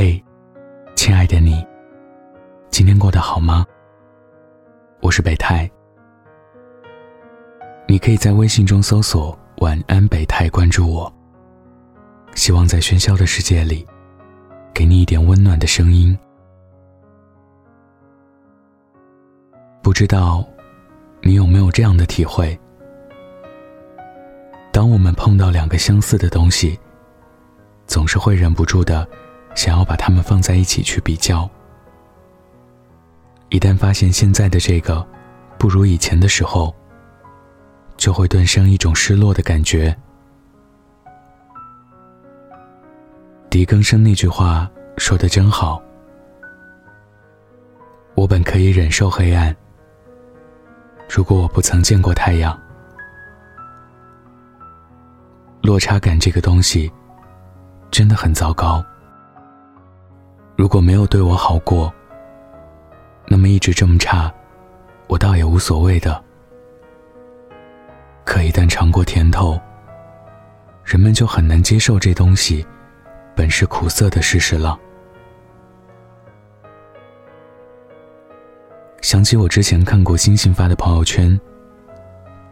嘿，亲爱的你，今天过得好吗？我是北太，你可以在微信中搜索“晚安北太”，关注我。希望在喧嚣的世界里，给你一点温暖的声音。不知道你有没有这样的体会？当我们碰到两个相似的东西，总是会忍不住的想要把它们放在一起去比较。一旦发现现在的这个不如以前的时候，就会顿生一种失落的感觉。狄更生那句话说的真好：“我本可以忍受黑暗，如果我不曾见过太阳。”落差感这个东西。真的很糟糕。如果没有对我好过，那么一直这么差，我倒也无所谓的。可一旦尝过甜头，人们就很难接受这东西本是苦涩的事实了。想起我之前看过星星发的朋友圈，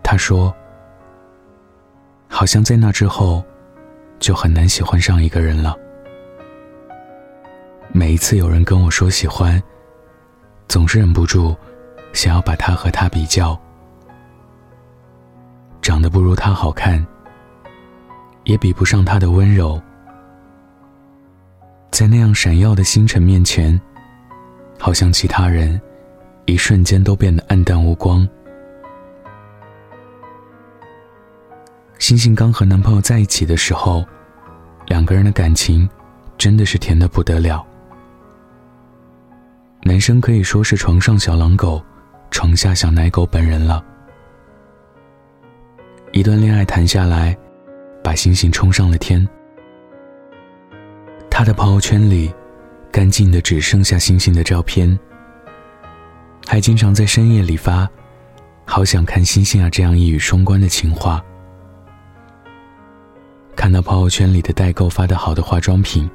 他说：“好像在那之后。”就很难喜欢上一个人了。每一次有人跟我说喜欢，总是忍不住想要把他和他比较。长得不如他好看，也比不上他的温柔。在那样闪耀的星辰面前，好像其他人一瞬间都变得黯淡无光。星星刚和男朋友在一起的时候，两个人的感情真的是甜的不得了。男生可以说是床上小狼狗，床下小奶狗本人了。一段恋爱谈下来，把星星冲上了天。他的朋友圈里，干净的只剩下星星的照片，还经常在深夜里发“好想看星星啊”这样一语双关的情话。看到朋友圈里的代购发的好的化妆品，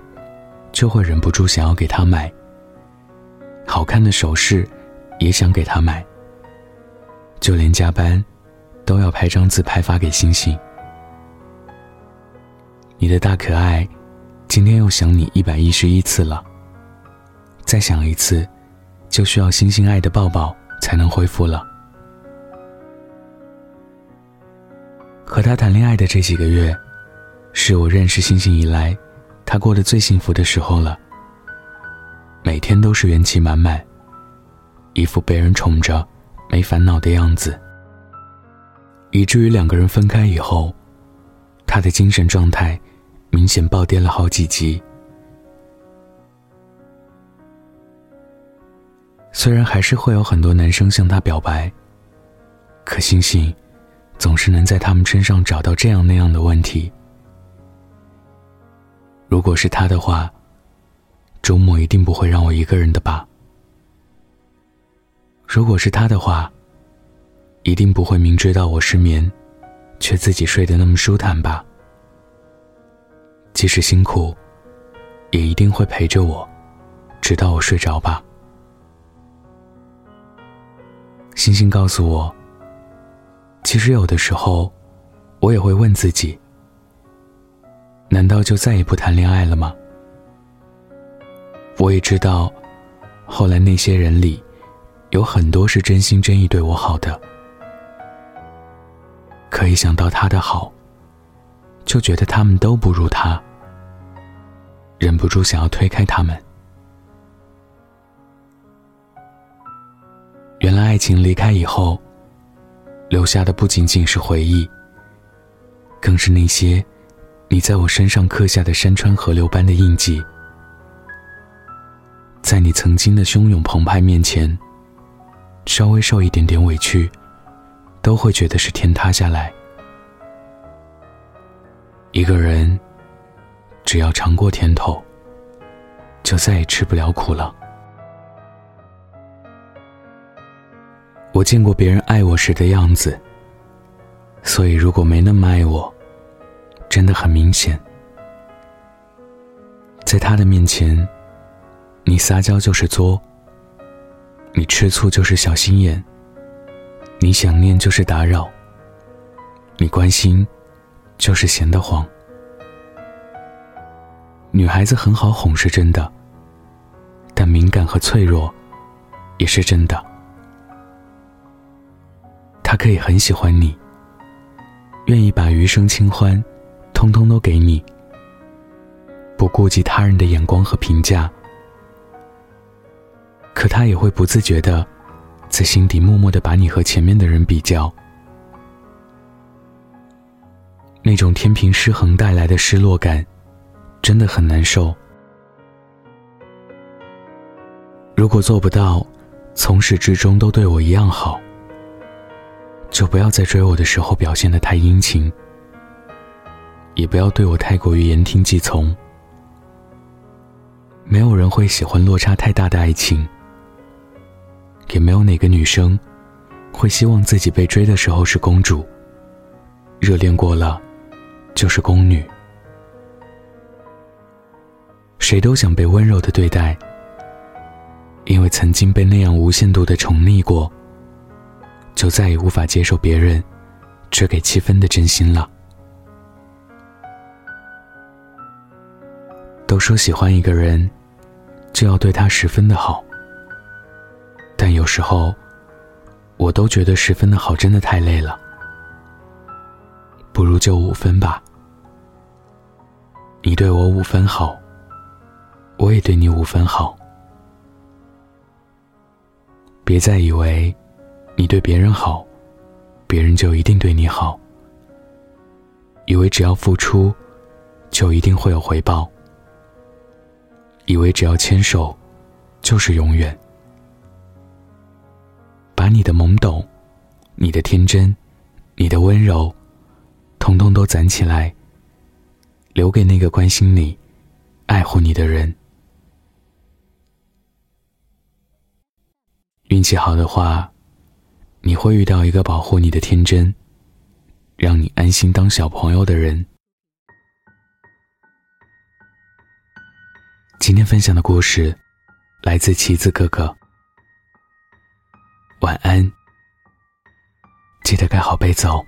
就会忍不住想要给他买。好看的首饰，也想给他买。就连加班，都要拍张自拍发给星星。你的大可爱，今天又想你一百一十一次了。再想一次，就需要星星爱的抱抱才能恢复了。和他谈恋爱的这几个月。是我认识星星以来，他过得最幸福的时候了。每天都是元气满满，一副被人宠着、没烦恼的样子，以至于两个人分开以后，他的精神状态明显暴跌了好几级。虽然还是会有很多男生向他表白，可星星总是能在他们身上找到这样那样的问题。如果是他的话，周末一定不会让我一个人的吧？如果是他的话，一定不会明知道我失眠，却自己睡得那么舒坦吧？即使辛苦，也一定会陪着我，直到我睡着吧？星星告诉我，其实有的时候，我也会问自己。难道就再也不谈恋爱了吗？我也知道，后来那些人里，有很多是真心真意对我好的。可以想到他的好，就觉得他们都不如他，忍不住想要推开他们。原来爱情离开以后，留下的不仅仅是回忆，更是那些。你在我身上刻下的山川河流般的印记，在你曾经的汹涌澎湃面前，稍微受一点点委屈，都会觉得是天塌下来。一个人，只要尝过甜头，就再也吃不了苦了。我见过别人爱我时的样子，所以如果没那么爱我。真的很明显，在他的面前，你撒娇就是作，你吃醋就是小心眼，你想念就是打扰，你关心就是闲得慌。女孩子很好哄是真的，但敏感和脆弱也是真的。她可以很喜欢你，愿意把余生清欢通通都给你，不顾及他人的眼光和评价。可他也会不自觉的，在心底默默的把你和前面的人比较，那种天平失衡带来的失落感。真的很难受。如果做不到，从始至终都对我一样好，就不要在追我的时候表现的太殷勤，也不要对我太过于言听计从。没有人会喜欢落差太大的爱情，也没有哪个女生会希望自己被追的时候是公主，热恋过了就是宫女。谁都想被温柔的对待，因为曾经被那样无限度的宠溺过，就再也无法接受别人只给七分的真心了。都说喜欢一个人，就要对他十分的好，但有时候，我都觉得十分的好真的太累了，不如就五分吧。你对我五分好。我也对你五分好，别再以为你对别人好，别人就一定对你好。以为只要付出，就一定会有回报。以为只要牵手，就是永远。把你的懵懂、你的天真、你的温柔，统统都攒起来，留给那个关心你、爱护你的人。运气好的话，你会遇到一个保护你的天真，让你安心当小朋友的人。今天分享的故事来自棋子哥哥。晚安，记得盖好被子哦。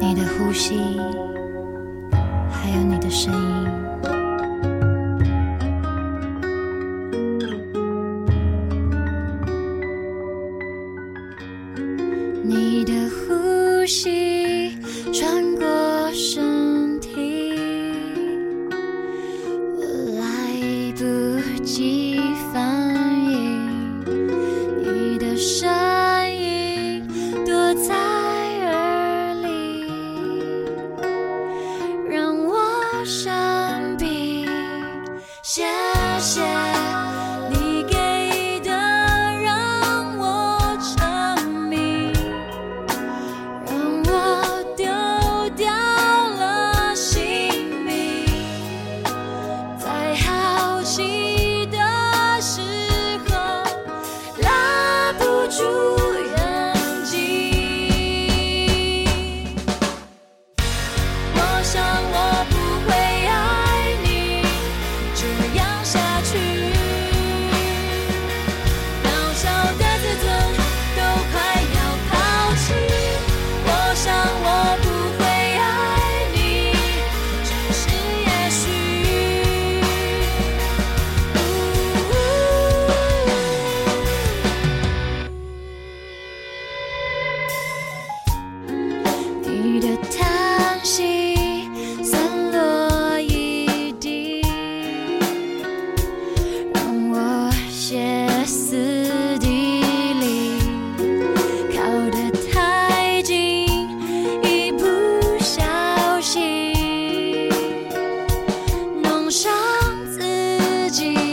你的呼吸，还有你的声音。你的呼吸 de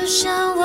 就像。